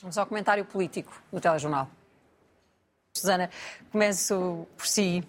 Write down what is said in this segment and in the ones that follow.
Vamos ao comentário político do Telejornal. Susana, começo por si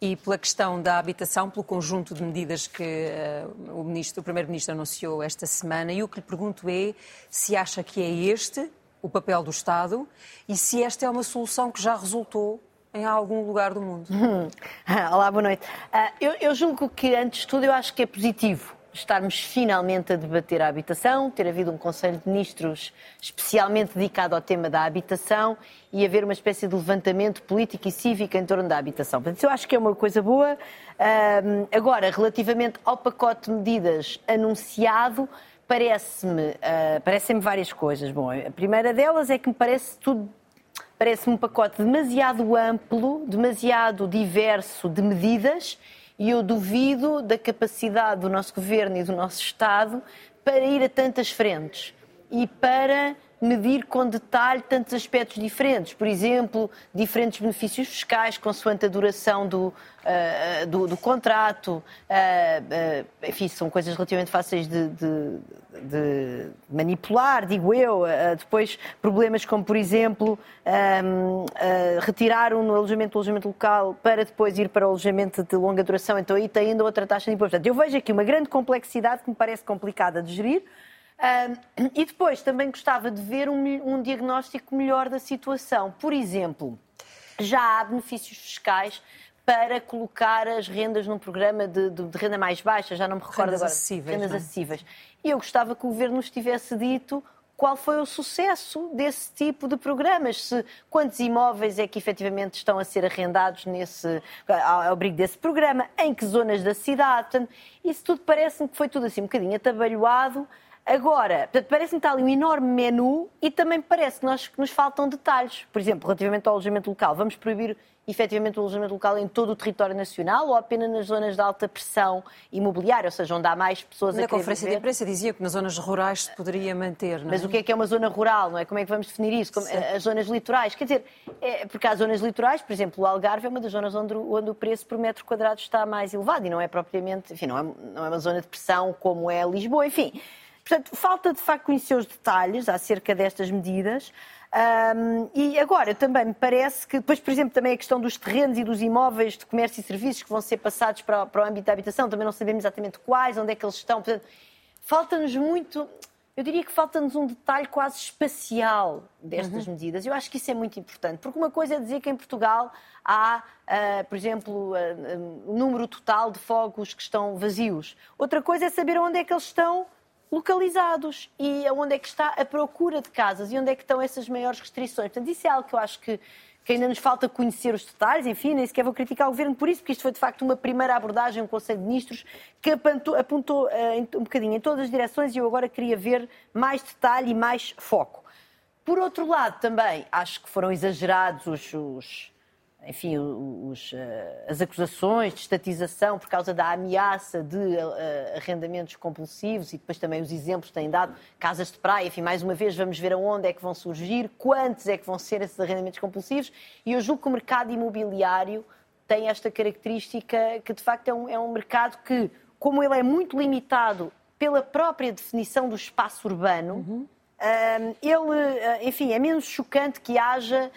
e pela questão da habitação, pelo conjunto de medidas que uh, o, o Primeiro-Ministro anunciou esta semana. E o que lhe pergunto é se acha que é este o papel do Estado e se esta é uma solução que já resultou em algum lugar do mundo. Olá, boa noite. Uh, eu, eu julgo que, antes de tudo, eu acho que é positivo estarmos finalmente a debater a habitação, ter havido um Conselho de Ministros especialmente dedicado ao tema da habitação e haver uma espécie de levantamento político e cívico em torno da habitação. Portanto, eu acho que é uma coisa boa. agora, relativamente ao pacote de medidas anunciado, parece-me uh, parece várias coisas. Bom, a primeira delas é que me parece tudo parece-me um pacote demasiado amplo, demasiado diverso de medidas e eu duvido da capacidade do nosso governo e do nosso Estado para ir a tantas frentes. E para medir com detalhe tantos aspectos diferentes. Por exemplo, diferentes benefícios fiscais, consoante a duração do, uh, do, do, contrato. Uh, uh, enfim, são coisas relativamente fáceis de, de, de manipular, digo eu. depois, problemas como, por exemplo, um, retirar um alojamento do alojamento local para depois ir para o alojamento de longa duração. Então, aí tem ainda outra taxa de imposto. Portanto, eu vejo aqui uma grande complexidade que me parece complicada de gerir e depois também gostava de ver um, um diagnóstico melhor da situação. Por exemplo, já há benefícios fiscais para colocar as rendas num programa de, de, de, renda mais baixa, já não me recordo rendas agora. Acessíveis, rendas? É? acessíveis. E eu gostava que o Governo nos tivesse dito qual foi o sucesso desse tipo de programas, se quantos imóveis é que efetivamente estão a ser arrendados nesse, ao abrigo desse programa, em que zonas da cidade. Portanto, isso tudo parece-me que foi tudo assim um bocadinho atabalhoado Agora, parece-me que está ali um enorme menu e também parece que, nós, que nos faltam detalhes. Por exemplo, relativamente ao alojamento local, vamos proibir efetivamente o alojamento local em todo o território nacional ou apenas nas zonas de alta pressão imobiliária, ou seja, onde há mais pessoas Na a querer conferência viver? de imprensa dizia que nas zonas rurais se poderia manter, não é? Mas o que é que é uma zona rural, não é? Como é que vamos definir isso? Como, as zonas litorais, quer dizer, é, porque há zonas litorais, por exemplo, o Algarve é uma das zonas onde, onde o preço por metro quadrado está mais elevado e não é propriamente, enfim, não é, não é uma zona de pressão como é Lisboa, enfim... Portanto, falta de facto conhecer os detalhes acerca destas medidas. Um, e agora também me parece que, depois, por exemplo, também a questão dos terrenos e dos imóveis de comércio e serviços que vão ser passados para, para o âmbito da habitação, também não sabemos exatamente quais, onde é que eles estão. Portanto, falta-nos muito, eu diria que falta-nos um detalhe quase espacial destas uhum. medidas. Eu acho que isso é muito importante, porque uma coisa é dizer que em Portugal há, uh, por exemplo, o uh, número total de fogos que estão vazios. Outra coisa é saber onde é que eles estão localizados e onde é que está a procura de casas e onde é que estão essas maiores restrições. Portanto, isso é algo que eu acho que, que ainda nos falta conhecer os detalhes, enfim, nem sequer vou criticar o Governo por isso, porque isto foi de facto uma primeira abordagem, um Conselho de Ministros que apontou, apontou uh, um bocadinho em todas as direções e eu agora queria ver mais detalhe e mais foco. Por outro lado, também acho que foram exagerados os, os enfim, os, eh, as acusações de estatização por causa da ameaça de eh, arrendamentos compulsivos e depois também os exemplos que têm dado, casas de praia, enfim, mais uma vez vamos ver aonde é que vão surgir, quantos é que vão ser esses arrendamentos compulsivos e eu julgo que o mercado imobiliário tem esta característica que de facto é um, é um mercado que, como ele é muito limitado pela própria definição do espaço urbano, uhum. Eh, ele, enfim, é menos chocante que haja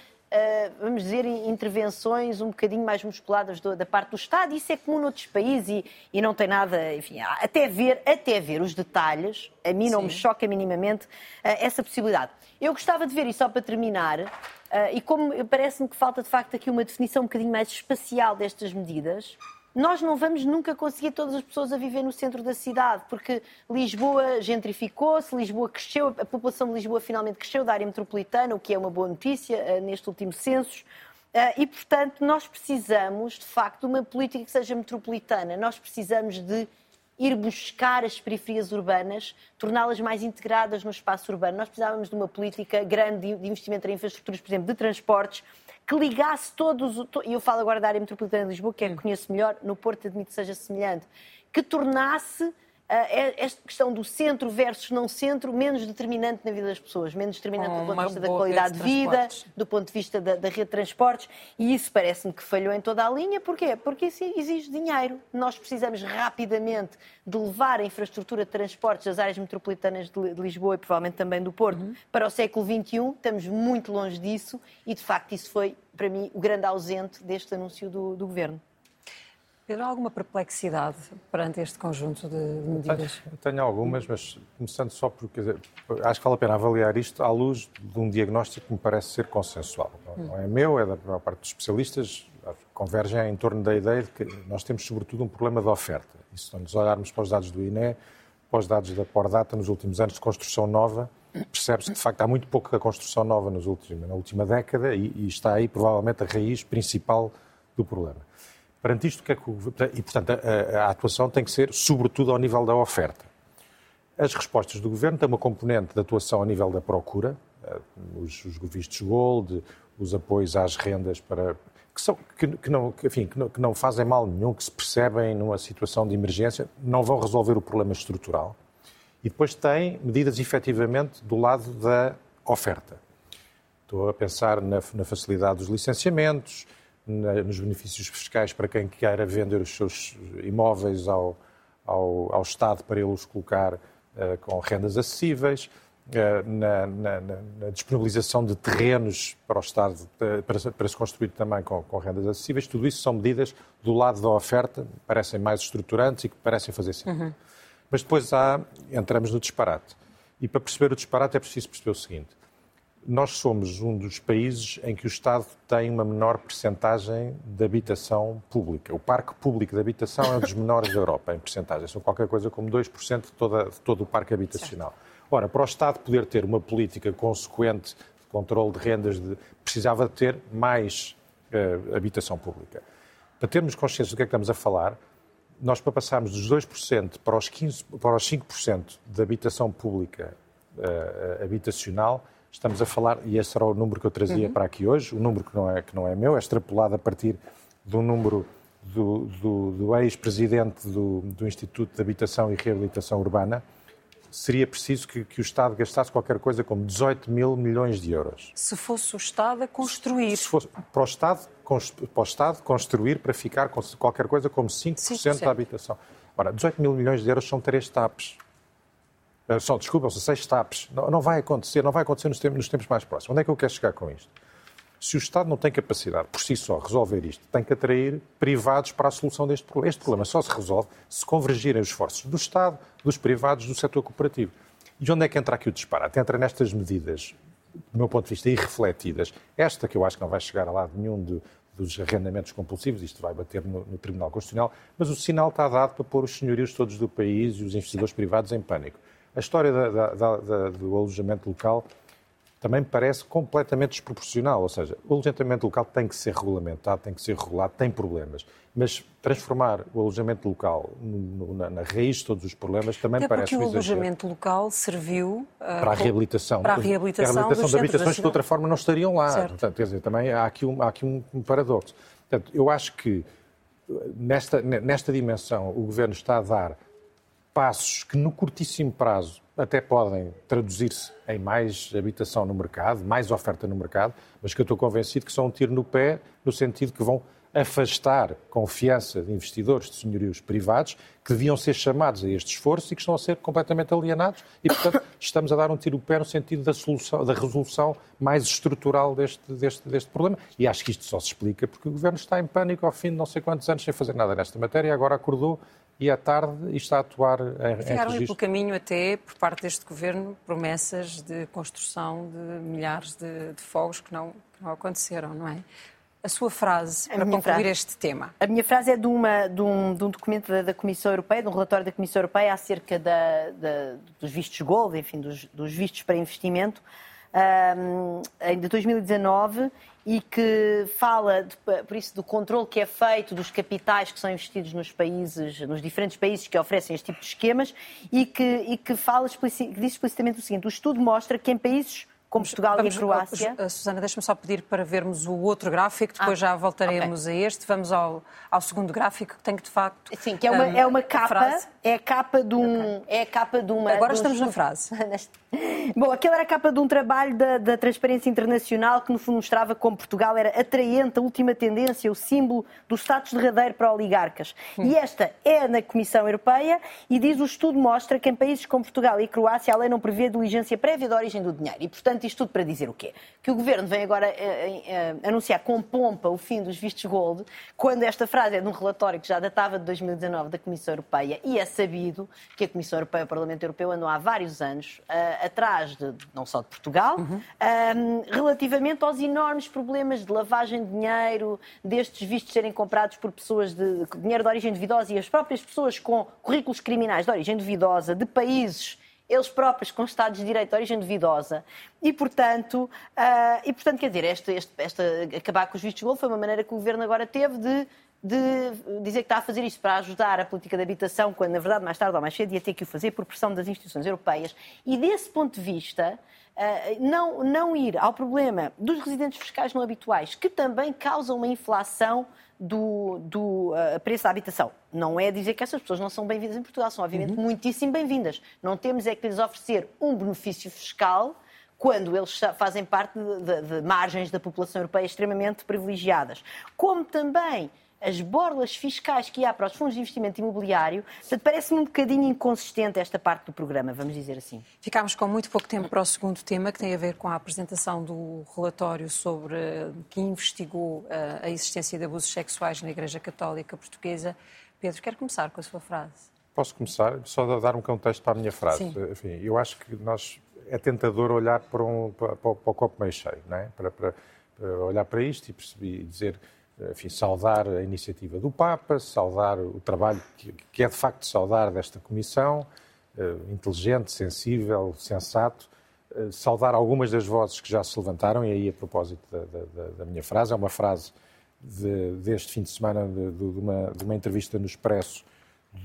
vamos dizer, intervenções um bocadinho mais musculadas do, da parte do Estado. Isso é comum noutros países e, e, não tem nada, enfim, até ver, até ver os detalhes, a mim não Sim. me choca minimamente uh, essa possibilidade. Eu gostava de ver, e só para terminar, uh, e como parece-me que falta de facto aqui uma definição um bocadinho mais espacial destas medidas, nós não vamos nunca conseguir todas as pessoas a viver no centro da cidade, porque Lisboa gentrificou-se, Lisboa cresceu, a população de Lisboa finalmente cresceu da área metropolitana, o que é uma boa notícia uh, neste último censo. Uh, e, portanto, nós precisamos, de facto, de uma política que seja metropolitana. Nós precisamos de ir buscar as periferias urbanas, torná-las mais integradas no espaço urbano. Nós precisávamos de uma política grande de investimento em infraestruturas, por exemplo, de transportes, que ligasse todos, e eu falo agora da área metropolitana de Lisboa, que é que conheço melhor, no Porto admito que seja semelhante, que tornasse esta questão do centro versus não centro menos determinante na vida das pessoas, menos determinante do ponto de vista da qualidade de, de vida, do ponto de vista da, da rede de transportes, e isso parece-me que falhou em toda a linha. Porquê? Porque isso exige dinheiro. Nós precisamos rapidamente de levar a infraestrutura de transportes das áreas metropolitanas de Lisboa e provavelmente também do Porto uhum. para o século XXI. Estamos muito longe disso e, de facto, isso foi, para mim, o grande ausente deste anúncio do, do Governo. Pedro, alguma perplexidade perante este conjunto de medidas? Tenho, tenho algumas, mas começando só porque acho que vale a pena avaliar isto à luz de um diagnóstico que me parece ser consensual. Hum. Não é meu, é da maior parte dos especialistas, convergem em torno da ideia de que nós temos sobretudo um problema de oferta. E se nós olharmos para os dados do INE, para os dados da Pordata nos últimos anos de construção nova, percebe-se que de facto há muito pouca construção nova nos últimos, na última década e, e está aí provavelmente a raiz principal do problema. Perante isto, que é que o, e portanto a, a, atuação tem que ser sobretudo ao nível da oferta. As respostas do governo têm uma componente de atuação ao nível da procura, eh, os, os vistos gold, os apoios às rendas para que, são, que, que não, que, enfim, que, não, que não fazem mal nenhum, que se percebem numa situação de emergência, não vão resolver o problema estrutural. E depois tem medidas efetivamente do lado da oferta. Estou a pensar na, na facilidade dos licenciamentos, nos benefícios fiscais para quem queira vender os seus imóveis ao, ao, ao Estado para ele os colocar uh, com rendas acessíveis, uh, na, na, na, disponibilização de terrenos para o Estado uh, para, para, se construir também com, com, rendas acessíveis. Tudo isso são medidas do lado da oferta, parecem mais estruturantes e que parecem fazer sentido. Uhum. Mas depois há, entramos no disparate. E para perceber o disparate é preciso perceber o seguinte nós somos um dos países em que o Estado tem uma menor percentagem de habitação pública. O parque público de habitação é um dos menores da Europa em percentagem. São qualquer coisa como 2% de, toda, de todo o parque habitacional. Ora, para o Estado poder ter uma política consequente de controle de rendas, de, precisava de ter mais uh, habitação pública. Para termos consciência do que é que estamos a falar, nós para passarmos dos 2% para os, 15, para os 5% de habitação pública uh, habitacional, Estamos a falar, e esse era o número que eu trazia uhum. para aqui hoje, o número que não é, que não é meu, é extrapolado a partir do número do, do, do ex-presidente do, do, Instituto de Habitação e Reabilitação Urbana, seria preciso que, que, o Estado gastasse qualquer coisa como 18 mil milhões de euros. Se fosse o Estado a construir. Se fosse para o Estado, para o Estado construir para ficar com qualquer coisa como 5%, 5%. da habitação. Ora, 18 mil milhões de euros são três TAPs. Desculpa, são seis TAPs. Não, não, vai acontecer, não vai acontecer nos tempos, nos tempos mais próximos. Onde é que eu quero chegar com isto? Se o Estado não tem capacidade, por si só, resolver isto, tem que atrair privados para a solução deste problema. Este problema só se resolve se convergirem os esforços do Estado, dos privados, do setor cooperativo. E onde é que entra aqui o disparate? Entra nestas medidas, do meu ponto de vista, irrefletidas. Esta que eu acho que não vai chegar a lado nenhum de, dos arrendamentos compulsivos, isto vai bater no, no, Tribunal Constitucional, mas o sinal está dado para pôr os senhorios todos do país e os investidores privados em pânico. A história da, da, da, do alojamento local também me parece completamente desproporcional. Ou seja, o alojamento local tem que ser regulamentado, tem que ser regulado, tem problemas. Mas transformar o alojamento local no, na, na, raiz de todos os problemas também Até parece porque o alojamento local serviu uh, para a reabilitação. Para a reabilitação, a reabilitação de habitações que de outra forma não estariam lá. Portanto, quer dizer, também há aqui um, há aqui um paradoxo. Portanto, eu acho que nesta, nesta dimensão o Governo está a dar passos que no curtíssimo prazo até podem traduzir-se em mais habitação no mercado, mais oferta no mercado, mas que eu estou convencido que são um tiro no pé, no sentido que vão afastar confiança de investidores, de senhorios privados, que deviam ser chamados a este esforço e que estão a ser completamente alienados. E, portanto, estamos a dar um tiro pé no sentido da, solução, da resolução mais estrutural deste, deste, deste problema. E acho que isto só se explica porque o Governo está em pânico ao fim de não sei quantos anos sem fazer nada nesta matéria agora acordou e à tarde e está a atuar em, Ficaram em pelo caminho até, por parte deste Governo, promessas de construção de milhares de, de fogos que não, que não aconteceram, não é? A sua frase a para concluir frase, este tema. A minha frase é de, uma, de, um, de um, documento da, da, Comissão Europeia, de um relatório da Comissão Europeia acerca da, da, dos vistos gold, enfim, dos, dos vistos para investimento, um, em 2019 e que fala, de, por isso, do controle que é feito dos capitais que são investidos nos países, nos diferentes países que oferecem este tipo de esquemas e que, e que fala que diz explicitamente o seguinte: o estudo mostra que em países com Portugal Vamos, e a Croácia. Uh, Susana, deixa-me só pedir para vermos o outro gráfico, depois ah, já voltaremos okay. a este. Vamos ao, ao segundo gráfico, que tem que de facto. Sim, que é uma, um, é uma capa. É a capa de um. Okay. É a capa de uma. Agora estamos na frase. Bom, aquela era a capa de um trabalho da, da Transparência Internacional que, no fundo, mostrava como Portugal era atraente, a última tendência, o símbolo do status derradeiro para oligarcas. Hum. E esta é na Comissão Europeia e diz o estudo mostra que em países como Portugal e Croácia a lei não prevê diligência prévia da origem do dinheiro. E, portanto, isto tudo para dizer o quê? Que o Governo vem agora eh, eh, anunciar com pompa o fim dos vistos gold, quando esta frase é de um relatório que já datava de 2019 da Comissão Europeia e é sabido que a Comissão Europeia e o Parlamento Europeu andam há vários anos uh, atrás, de, não só de Portugal, uhum. uh, relativamente aos enormes problemas de lavagem de dinheiro, destes vistos serem comprados por pessoas de, de dinheiro de origem duvidosa e as próprias pessoas com currículos criminais de origem duvidosa de países eles próprios com estados de direito de origem duvidosa. E, portanto, uh, e, portanto quer dizer, este, este, esta, acabar com os vistos de gol foi uma maneira que o governo agora teve de de dizer que está a fazer isto para ajudar a política de habitação, quando na verdade mais tarde ou mais cedo ia ter que o fazer por pressão das instituições europeias. E desse ponto de vista, ah, não, não ir ao problema dos residentes fiscais não habituais, que também causam uma inflação do, do uh, preço da habitação. Não é dizer que essas pessoas não são bem-vindas em Portugal, são obviamente uhum. muitíssimo bem-vindas. Não temos é que lhes oferecer um benefício fiscal quando eles fazem parte de, de, de margens da população europeia extremamente privilegiadas. Como também as borlas fiscais que há para os fundos de investimento imobiliário. Portanto, parece-me um bocadinho inconsistente esta parte do programa, vamos dizer assim. Ficámos com muito pouco tempo para o segundo tema, que tem a ver com a apresentação do relatório sobre que investigou eh, a existência de abusos sexuais na Igreja Católica Portuguesa. Pedro, quer começar com a sua frase? Posso começar? Só dar um contexto para a minha frase. Sim. Enfim, eu acho que nós é tentador olhar para, um, para, para o copo meio cheio, não é? para, para, para olhar para isto e perceber, dizer enfim, saudar a iniciativa do Papa, saudar o trabalho que, que é de facto saudar desta comissão, uh, inteligente, sensível, sensato, uh, saudar algumas das vozes que já se levantaram, e aí a propósito da, da, da minha frase, é uma frase de, deste fim de semana de, de, uma, de uma, entrevista no Expresso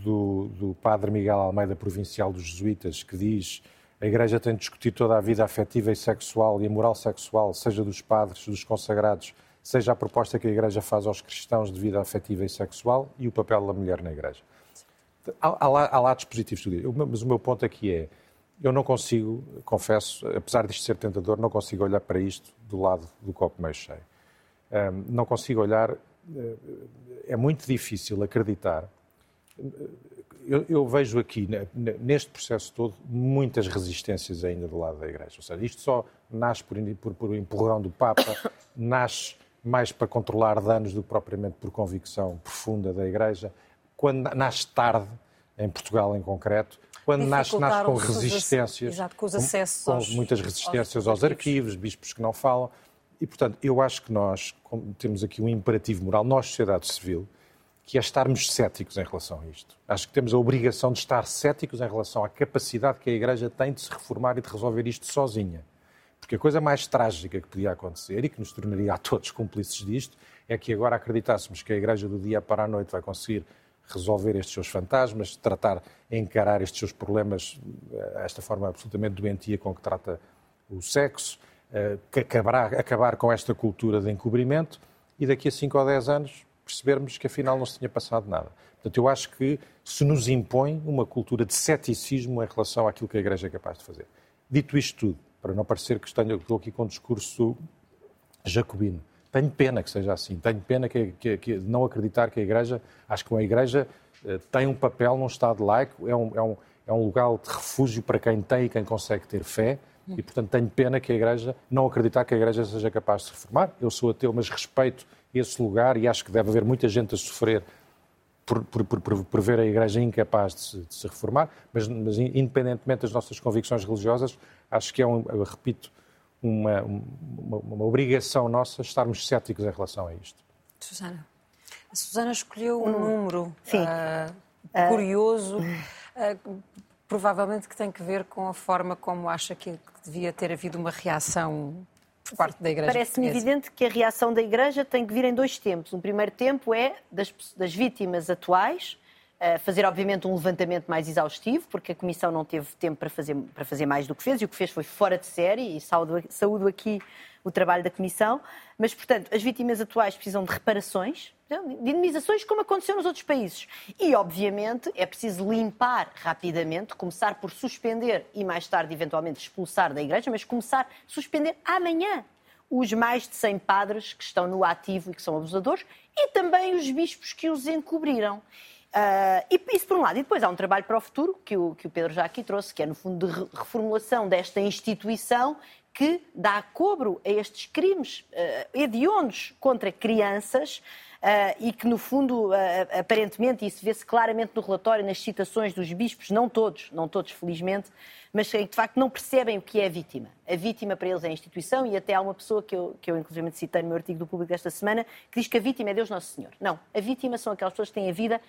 do, do padre Miguel Almeida, provincial dos Jesuítas, que diz a Igreja tem de discutir toda a vida afetiva e sexual e a moral sexual, seja dos padres, dos consagrados, seja a proposta que a Igreja faz aos cristãos de vida afetiva e sexual e o papel da mulher na Igreja. Há, há, há lados positivos mas o meu ponto aqui é, eu não consigo, confesso, apesar disto ser tentador, não consigo olhar para isto do lado do copo meio cheio. Um, não consigo olhar, eh, é muito difícil acreditar. Eu, eu, vejo aqui, neste processo todo, muitas resistências ainda do lado da Igreja. Ou seja, isto só nasce por, por, por empurrão do Papa, nasce mais para controlar danos do que propriamente por convicção profunda da Igreja, quando nasce tarde, em Portugal em concreto, quando nasce, nasce com resistências, exato, com, acessos com, com muitas resistências aos, aos arquivos, bispos que não falam, e portanto eu acho que nós temos aqui um imperativo moral, nós, sociedade civil, que é estarmos céticos em relação a isto. Acho que temos a obrigação de estar céticos em relação à capacidade que a Igreja tem de se reformar e de resolver isto sozinha. Porque a coisa mais trágica que podia acontecer e que nos tornaria a todos cúmplices disto é que agora acreditássemos que a Igreja do dia para a noite vai conseguir resolver estes seus fantasmas, tratar, encarar estes seus problemas, eh, esta forma absolutamente doentia com que trata o sexo, eh, que acabar, acabar com esta cultura de encobrimento e daqui a 5 ou 10 anos percebermos que afinal não se tinha passado nada. Portanto, eu acho que se nos impõe uma cultura de ceticismo em relação àquilo que a Igreja é capaz de fazer. Dito isto tudo, para não parecer que estou aqui com um discurso jacobino. Tenho pena que seja assim, tenho pena que, que, que não acreditar que a Igreja, acho que a Igreja eh, tem um papel num Estado laico, é um, é, um, é um lugar de refúgio para quem tem e quem consegue ter fé, e portanto tenho pena que a Igreja, não acreditar que a Igreja seja capaz de se reformar. Eu sou ateu, mas respeito esse lugar e acho que deve haver muita gente a sofrer por, por, por, por ver a Igreja incapaz de se, de se reformar, mas, mas, independentemente das nossas convicções religiosas, acho que é, um, eu repito, uma, uma, uma obrigação nossa estarmos céticos em relação a isto. Susana. A Susana escolheu um número uh, curioso, uh, provavelmente que tem que ver com a forma como acha que devia ter havido uma reação parte da Igreja. Parece-me evidente que a reação da Igreja tem que vir em dois tempos. Um primeiro tempo é das, das vítimas atuais, fazer, obviamente, um levantamento mais exaustivo, porque a Comissão não teve tempo para fazer, para fazer mais do que fez, e o que fez foi fora de série, e saúdo, saúdo aqui o trabalho da Comissão. Mas, portanto, as vítimas atuais precisam de reparações, de indemnizações, como aconteceu nos outros países. E, obviamente, é preciso limpar rapidamente, começar por suspender e mais tarde, eventualmente, expulsar da Igreja, mas começar a suspender amanhã os mais de 100 padres que estão no ativo e que são abusadores e também os bispos que os encobriram. Uh, e isso por um lado. E depois há um trabalho para o futuro, que o, que o Pedro já aqui trouxe, que é, no fundo, de reformulação desta instituição que dá cobro a estes crimes uh, hediondos contra crianças e que, no fundo, uh, aparentemente, isso vê-se claramente no relatório, nas citações dos bispos, não todos, não todos, felizmente, mas que, de facto, não percebem o que é a vítima. A vítima para eles é a instituição e até há uma pessoa que eu, que eu inclusive, citei no meu artigo do público desta semana, que diz que a vítima é Deus Nosso Senhor. Não, a vítima são aquelas pessoas que têm a vida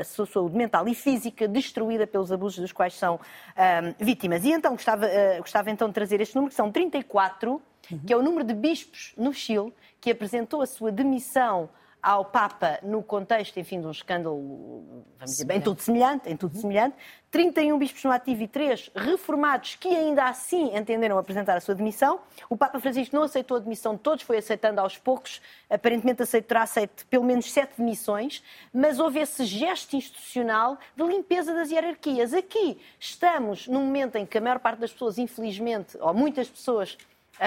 a sua saúde mental e física destruída pelos abusos dos quais são um, vítimas. E então gostava, uh, gostava então de trazer este número, que são 34, uhum. que é o número de bispos no Chile que apresentou a sua demissão ao Papa no contexto, enfim, de um escândalo, vamos dizer, em tudo semelhante, em tudo uhum. semelhante, 31 bispos no ativo e 3 reformados que ainda assim entenderam apresentar a sua demissão. O Papa Francisco não aceitou a demissão de todos, foi aceitando aos poucos, aparentemente aceitará aceite pelo menos sete demissões, mas houve esse gesto institucional de limpeza das hierarquias. Aqui estamos num momento em que a maior parte das pessoas, infelizmente, ou muitas pessoas,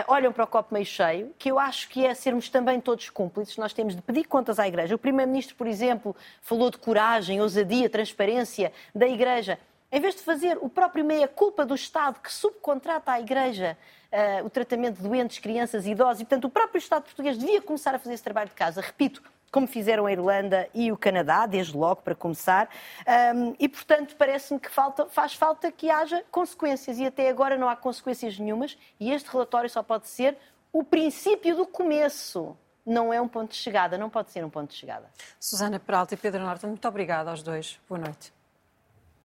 olham para o copo meio cheio, que eu acho que é sermos também todos cúmplices, nós temos de pedir contas à Igreja. O Primeiro-Ministro, por exemplo, falou de coragem, ousadia, transparência da Igreja. Em vez de fazer o próprio meia-culpa do Estado que subcontrata à Igreja uh, o tratamento de doentes, crianças e idosos, e portanto o próprio Estado português devia começar a fazer esse trabalho de casa. Repito, como fizeram a Irlanda e o Canadá, desde logo, para começar. Um, e, portanto, parece-me que falta, faz falta que haja consequências. E até agora não há consequências nenhumas. E este relatório só pode ser o princípio do começo. Não é um ponto de chegada, não pode ser um ponto de chegada. Susana Peralta e Pedro Norte, muito obrigada aos dois. Boa noite.